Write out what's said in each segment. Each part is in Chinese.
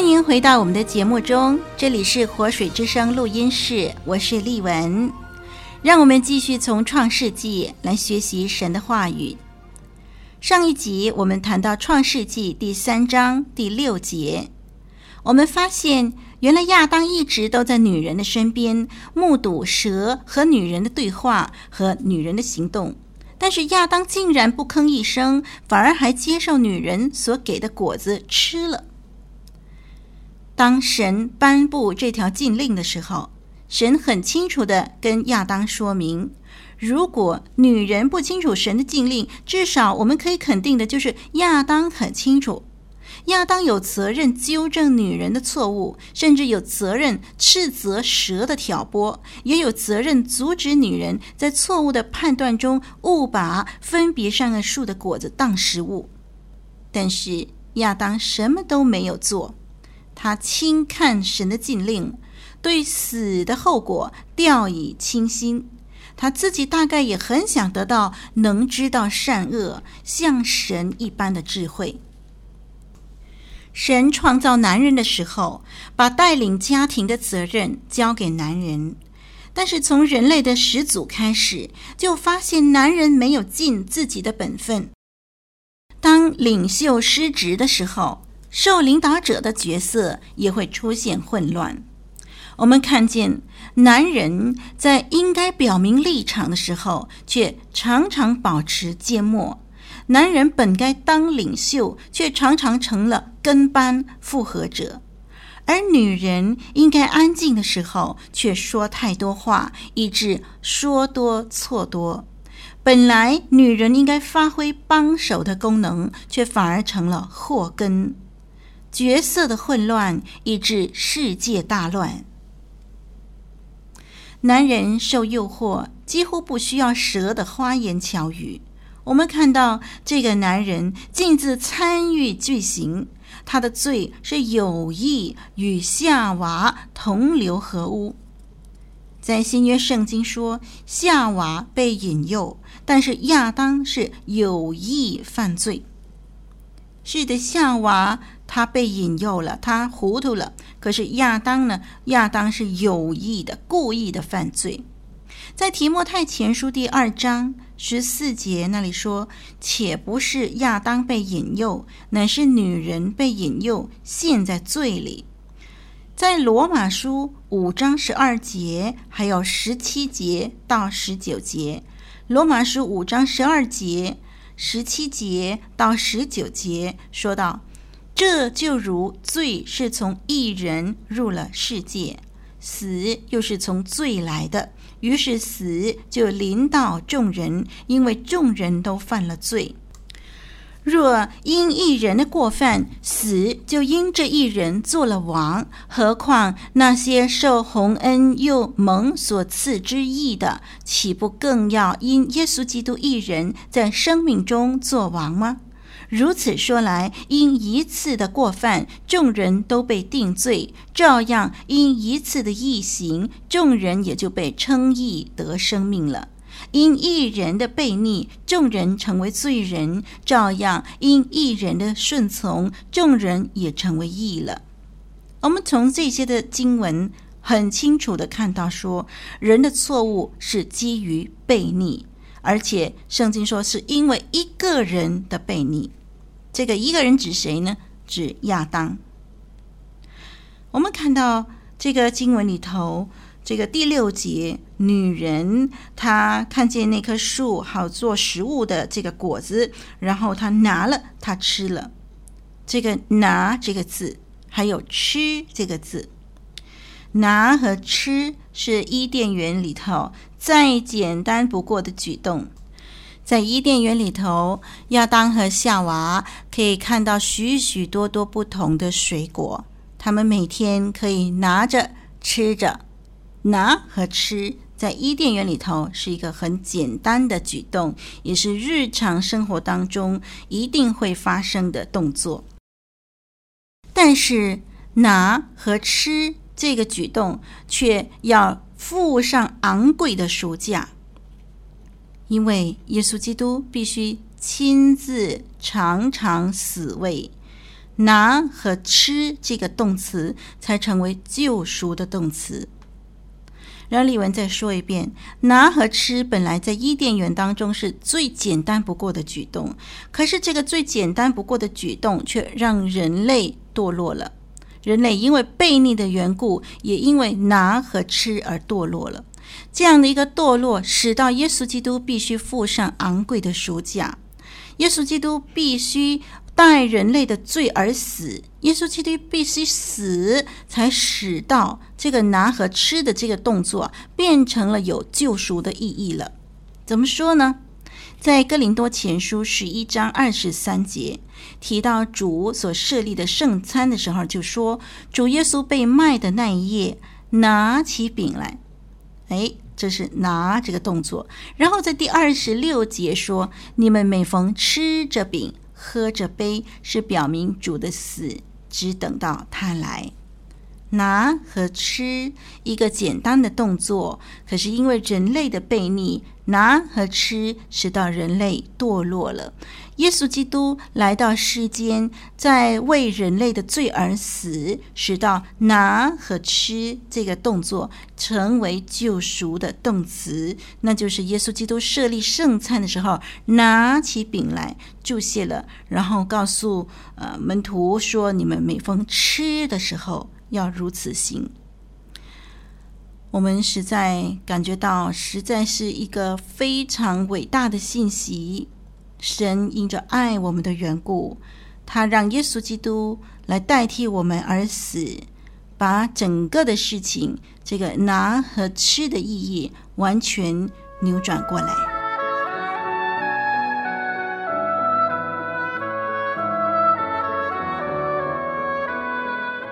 欢迎回到我们的节目中，这里是活水之声录音室，我是丽文。让我们继续从创世纪来学习神的话语。上一集我们谈到创世纪第三章第六节，我们发现原来亚当一直都在女人的身边，目睹蛇和女人的对话和女人的行动，但是亚当竟然不吭一声，反而还接受女人所给的果子吃了。当神颁布这条禁令的时候，神很清楚的跟亚当说明：如果女人不清楚神的禁令，至少我们可以肯定的就是亚当很清楚。亚当有责任纠正女人的错误，甚至有责任斥责蛇的挑拨，也有责任阻止女人在错误的判断中误把分别善恶树的果子当食物。但是亚当什么都没有做。他轻看神的禁令，对死的后果掉以轻心。他自己大概也很想得到能知道善恶、像神一般的智慧。神创造男人的时候，把带领家庭的责任交给男人，但是从人类的始祖开始，就发现男人没有尽自己的本分。当领袖失职的时候，受领导者的角色也会出现混乱。我们看见男人在应该表明立场的时候，却常常保持缄默；男人本该当领袖，却常常成了跟班附和者；而女人应该安静的时候，却说太多话，以致说多错多。本来女人应该发挥帮手的功能，却反而成了祸根。角色的混乱，以致世界大乱。男人受诱惑，几乎不需要蛇的花言巧语。我们看到这个男人径自参与罪行，他的罪是有意与夏娃同流合污。在新约圣经说，夏娃被引诱，但是亚当是有意犯罪。是的，夏娃。他被引诱了，他糊涂了。可是亚当呢？亚当是有意的、故意的犯罪。在提摩太前书第二章十四节那里说：“且不是亚当被引诱，乃是女人被引诱，陷在罪里。”在罗马书五章十二节，还有十七节到十九节。罗马书五章十二节、十七节到十九节说到。这就如罪是从一人入了世界，死又是从罪来的，于是死就临到众人，因为众人都犯了罪。若因一人的过犯，死就因这一人做了王，何况那些受洪恩又蒙所赐之义的，岂不更要因耶稣基督一人在生命中做王吗？如此说来，因一次的过犯，众人都被定罪；照样，因一次的异行，众人也就被称义得生命了。因一人的悖逆，众人成为罪人；照样，因一人的顺从，众人也成为义了。我们从这些的经文很清楚地看到，说人的错误是基于悖逆，而且圣经说是因为一个人的悖逆。这个一个人指谁呢？指亚当。我们看到这个经文里头，这个第六节，女人她看见那棵树好做食物的这个果子，然后她拿了，她吃了。这个“拿”这个字，还有“吃”这个字，“拿”和“吃”是伊甸园里头再简单不过的举动。在伊甸园里头，亚当和夏娃可以看到许许多多不同的水果，他们每天可以拿着吃着，拿和吃，在伊甸园里头是一个很简单的举动，也是日常生活当中一定会发生的动作。但是拿和吃这个举动，却要付上昂贵的赎价。因为耶稣基督必须亲自尝尝死味，拿和吃这个动词才成为救赎的动词。让丽文再说一遍：拿和吃本来在伊甸园当中是最简单不过的举动，可是这个最简单不过的举动却让人类堕落了。人类因为悖逆的缘故，也因为拿和吃而堕落了。这样的一个堕落，使到耶稣基督必须付上昂贵的赎价。耶稣基督必须代人类的罪而死。耶稣基督必须死，才使到这个拿和吃的这个动作变成了有救赎的意义了。怎么说呢？在哥林多前书十一章二十三节提到主所设立的圣餐的时候，就说主耶稣被卖的那一夜，拿起饼来。哎，这是拿这个动作。然后在第二十六节说：“你们每逢吃着饼、喝着杯，是表明主的死，只等到他来。”拿和吃一个简单的动作，可是因为人类的悖逆，拿和吃使到人类堕落了。耶稣基督来到世间，在为人类的罪而死，使到拿和吃这个动作成为救赎的动词。那就是耶稣基督设立圣餐的时候，拿起饼来祝谢了，然后告诉呃门徒说：“你们每逢吃的时候，要如此行。”我们实在感觉到，实在是一个非常伟大的信息。神因着爱我们的缘故，他让耶稣基督来代替我们而死，把整个的事情，这个拿和吃的意义完全扭转过来。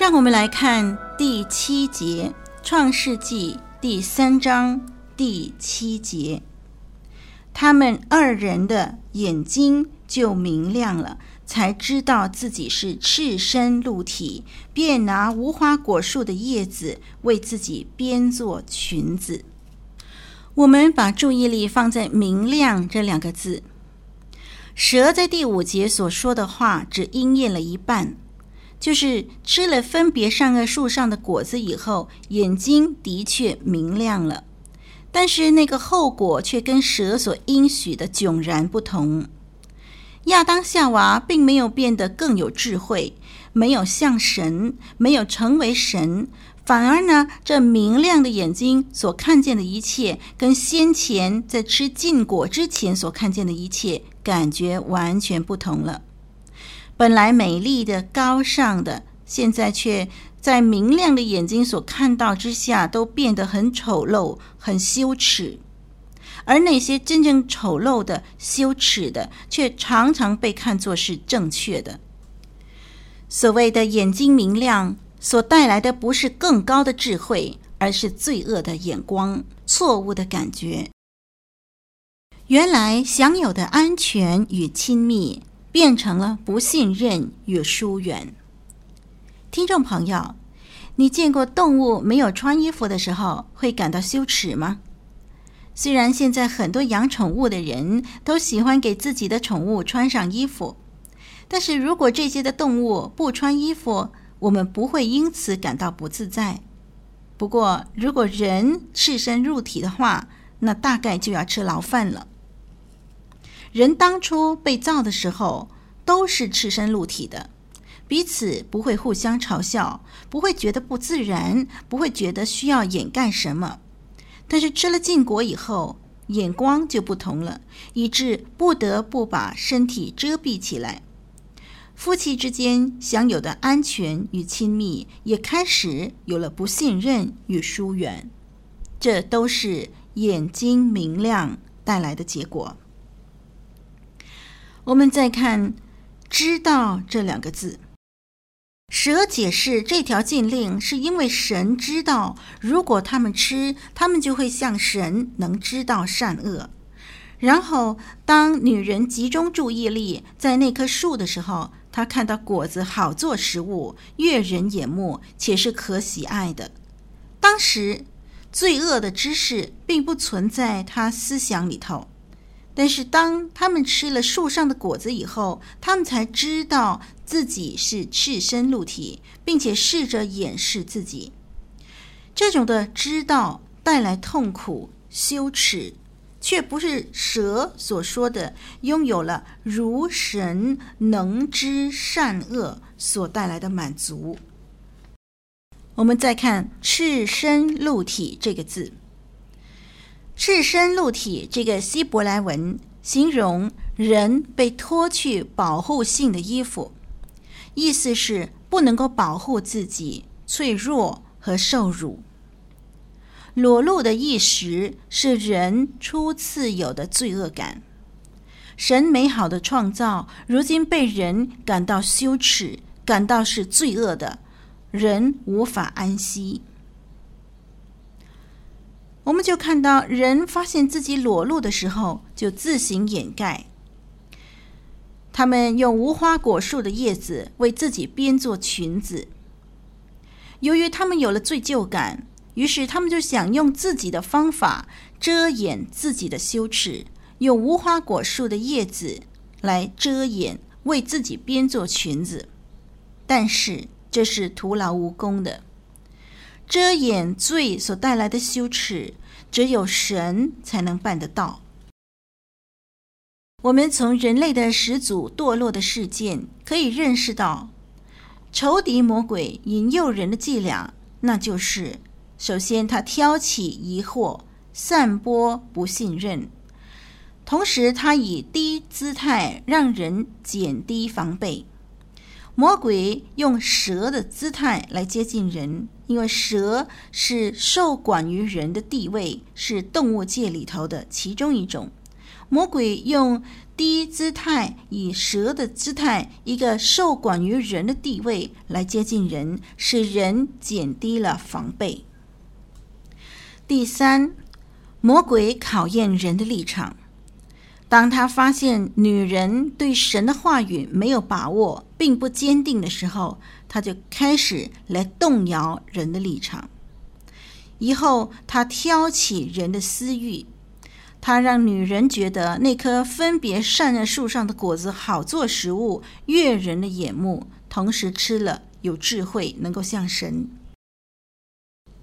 让我们来看第七节，《创世纪》第三章第七节。他们二人的眼睛就明亮了，才知道自己是赤身露体，便拿无花果树的叶子为自己编做裙子。我们把注意力放在“明亮”这两个字。蛇在第五节所说的话只应验了一半。就是吃了分别善恶树上的果子以后，眼睛的确明亮了，但是那个后果却跟蛇所应许的迥然不同。亚当夏娃并没有变得更有智慧，没有像神，没有成为神，反而呢，这明亮的眼睛所看见的一切，跟先前在吃禁果之前所看见的一切，感觉完全不同了。本来美丽的、高尚的，现在却在明亮的眼睛所看到之下，都变得很丑陋、很羞耻。而那些真正丑陋的、羞耻的，却常常被看作是正确的。所谓的眼睛明亮，所带来的不是更高的智慧，而是罪恶的眼光、错误的感觉。原来享有的安全与亲密。变成了不信任与疏远。听众朋友，你见过动物没有穿衣服的时候会感到羞耻吗？虽然现在很多养宠物的人都喜欢给自己的宠物穿上衣服，但是如果这些的动物不穿衣服，我们不会因此感到不自在。不过，如果人赤身入体的话，那大概就要吃牢饭了。人当初被造的时候都是赤身露体的，彼此不会互相嘲笑，不会觉得不自然，不会觉得需要掩盖什么。但是吃了禁果以后，眼光就不同了，以致不得不把身体遮蔽起来。夫妻之间享有的安全与亲密，也开始有了不信任与疏远。这都是眼睛明亮带来的结果。我们再看“知道”这两个字，蛇解释这条禁令是因为神知道，如果他们吃，他们就会像神能知道善恶。然后，当女人集中注意力在那棵树的时候，她看到果子好做食物，悦人眼目，且是可喜爱的。当时，罪恶的知识并不存在她思想里头。但是，当他们吃了树上的果子以后，他们才知道自己是赤身露体，并且试着掩饰自己。这种的知道带来痛苦、羞耻，却不是蛇所说的拥有了如神能知善恶所带来的满足。我们再看“赤身露体”这个字。赤身露体这个希伯来文形容人被脱去保护性的衣服，意思是不能够保护自己，脆弱和受辱。裸露的意识是人初次有的罪恶感。神美好的创造，如今被人感到羞耻，感到是罪恶的，人无法安息。我们就看到，人发现自己裸露的时候，就自行掩盖。他们用无花果树的叶子为自己编做裙子。由于他们有了罪疚感，于是他们就想用自己的方法遮掩自己的羞耻，用无花果树的叶子来遮掩，为自己编做裙子。但是这是徒劳无功的。遮掩罪所带来的羞耻，只有神才能办得到。我们从人类的始祖堕落的事件可以认识到，仇敌魔鬼引诱人的伎俩，那就是：首先，他挑起疑惑，散播不信任；同时，他以低姿态让人减低防备。魔鬼用蛇的姿态来接近人，因为蛇是受管于人的地位，是动物界里头的其中一种。魔鬼用低姿态，以蛇的姿态，一个受管于人的地位来接近人，使人减低了防备。第三，魔鬼考验人的立场。当他发现女人对神的话语没有把握，并不坚定的时候，他就开始来动摇人的立场。以后，他挑起人的私欲，他让女人觉得那棵分别善恶树上的果子好做食物，悦人的眼目，同时吃了有智慧，能够像神。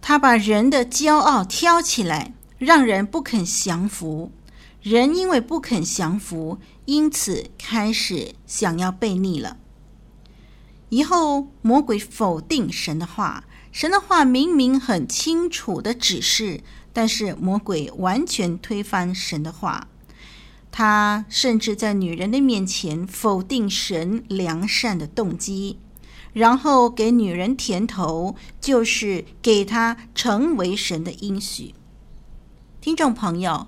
他把人的骄傲挑起来，让人不肯降服。人因为不肯降服，因此开始想要悖逆了。以后魔鬼否定神的话，神的话明明很清楚的指示，但是魔鬼完全推翻神的话。他甚至在女人的面前否定神良善的动机，然后给女人甜头，就是给她成为神的应许。听众朋友。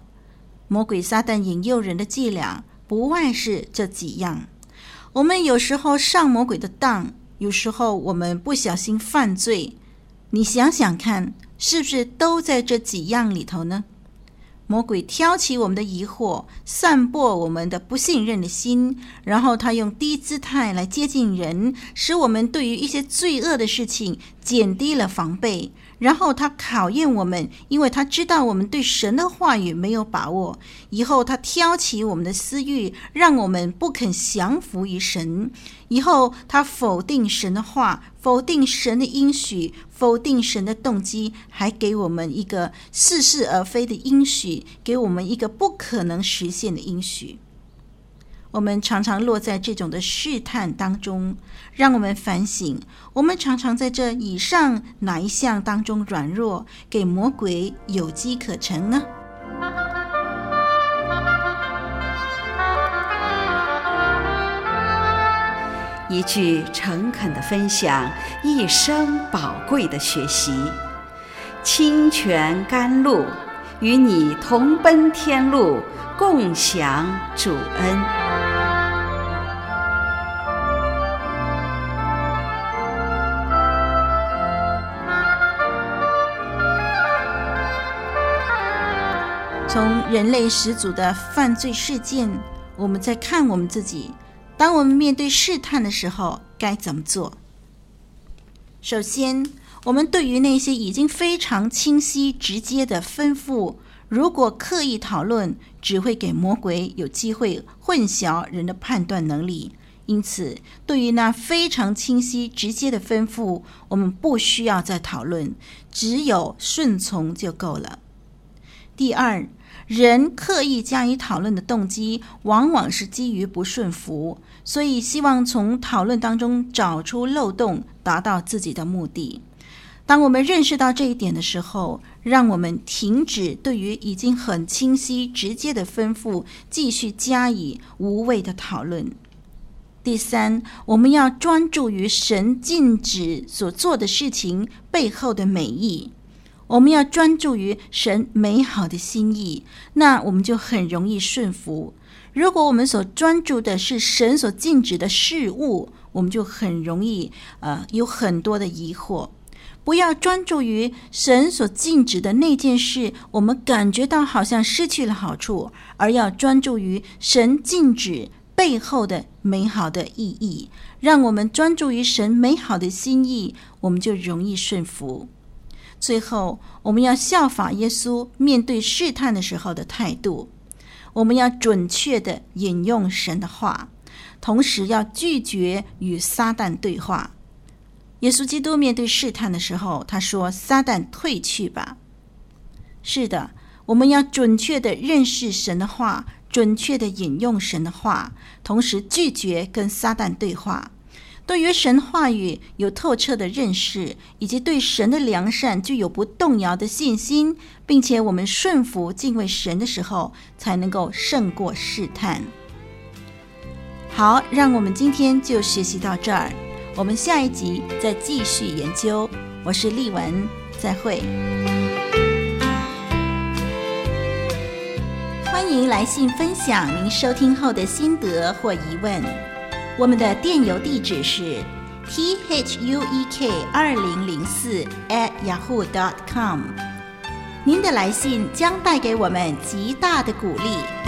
魔鬼撒旦引诱人的伎俩，不外是这几样。我们有时候上魔鬼的当，有时候我们不小心犯罪。你想想看，是不是都在这几样里头呢？魔鬼挑起我们的疑惑，散播我们的不信任的心，然后他用低姿态来接近人，使我们对于一些罪恶的事情减低了防备。然后他考验我们，因为他知道我们对神的话语没有把握。以后他挑起我们的私欲，让我们不肯降服于神。以后他否定神的话，否定神的应许，否定神的动机，还给我们一个似是而非的应许，给我们一个不可能实现的应许。我们常常落在这种的试探当中，让我们反省：我们常常在这以上哪一项当中软弱，给魔鬼有机可乘呢？一句诚恳的分享，一生宝贵的学习，清泉甘露，与你同奔天路，共享主恩。从人类始祖的犯罪事件，我们在看我们自己。当我们面对试探的时候，该怎么做？首先，我们对于那些已经非常清晰、直接的吩咐，如果刻意讨论，只会给魔鬼有机会混淆人的判断能力。因此，对于那非常清晰、直接的吩咐，我们不需要再讨论，只有顺从就够了。第二，人刻意加以讨论的动机，往往是基于不顺服，所以希望从讨论当中找出漏洞，达到自己的目的。当我们认识到这一点的时候，让我们停止对于已经很清晰、直接的吩咐，继续加以无谓的讨论。第三，我们要专注于神禁止所做的事情背后的美意。我们要专注于神美好的心意，那我们就很容易顺服。如果我们所专注的是神所禁止的事物，我们就很容易呃有很多的疑惑。不要专注于神所禁止的那件事，我们感觉到好像失去了好处，而要专注于神禁止背后的美好的意义。让我们专注于神美好的心意，我们就容易顺服。最后，我们要效法耶稣面对试探的时候的态度。我们要准确地引用神的话，同时要拒绝与撒旦对话。耶稣基督面对试探的时候，他说：“撒旦退去吧。”是的，我们要准确地认识神的话，准确地引用神的话，同时拒绝跟撒旦对话。对于神话语有透彻的认识，以及对神的良善具有不动摇的信心，并且我们顺服敬畏神的时候，才能够胜过试探。好，让我们今天就学习到这儿，我们下一集再继续研究。我是丽文，再会。欢迎来信分享您收听后的心得或疑问。我们的电邮地址是 t h u e k 二零零四 at yahoo dot com。您的来信将带给我们极大的鼓励。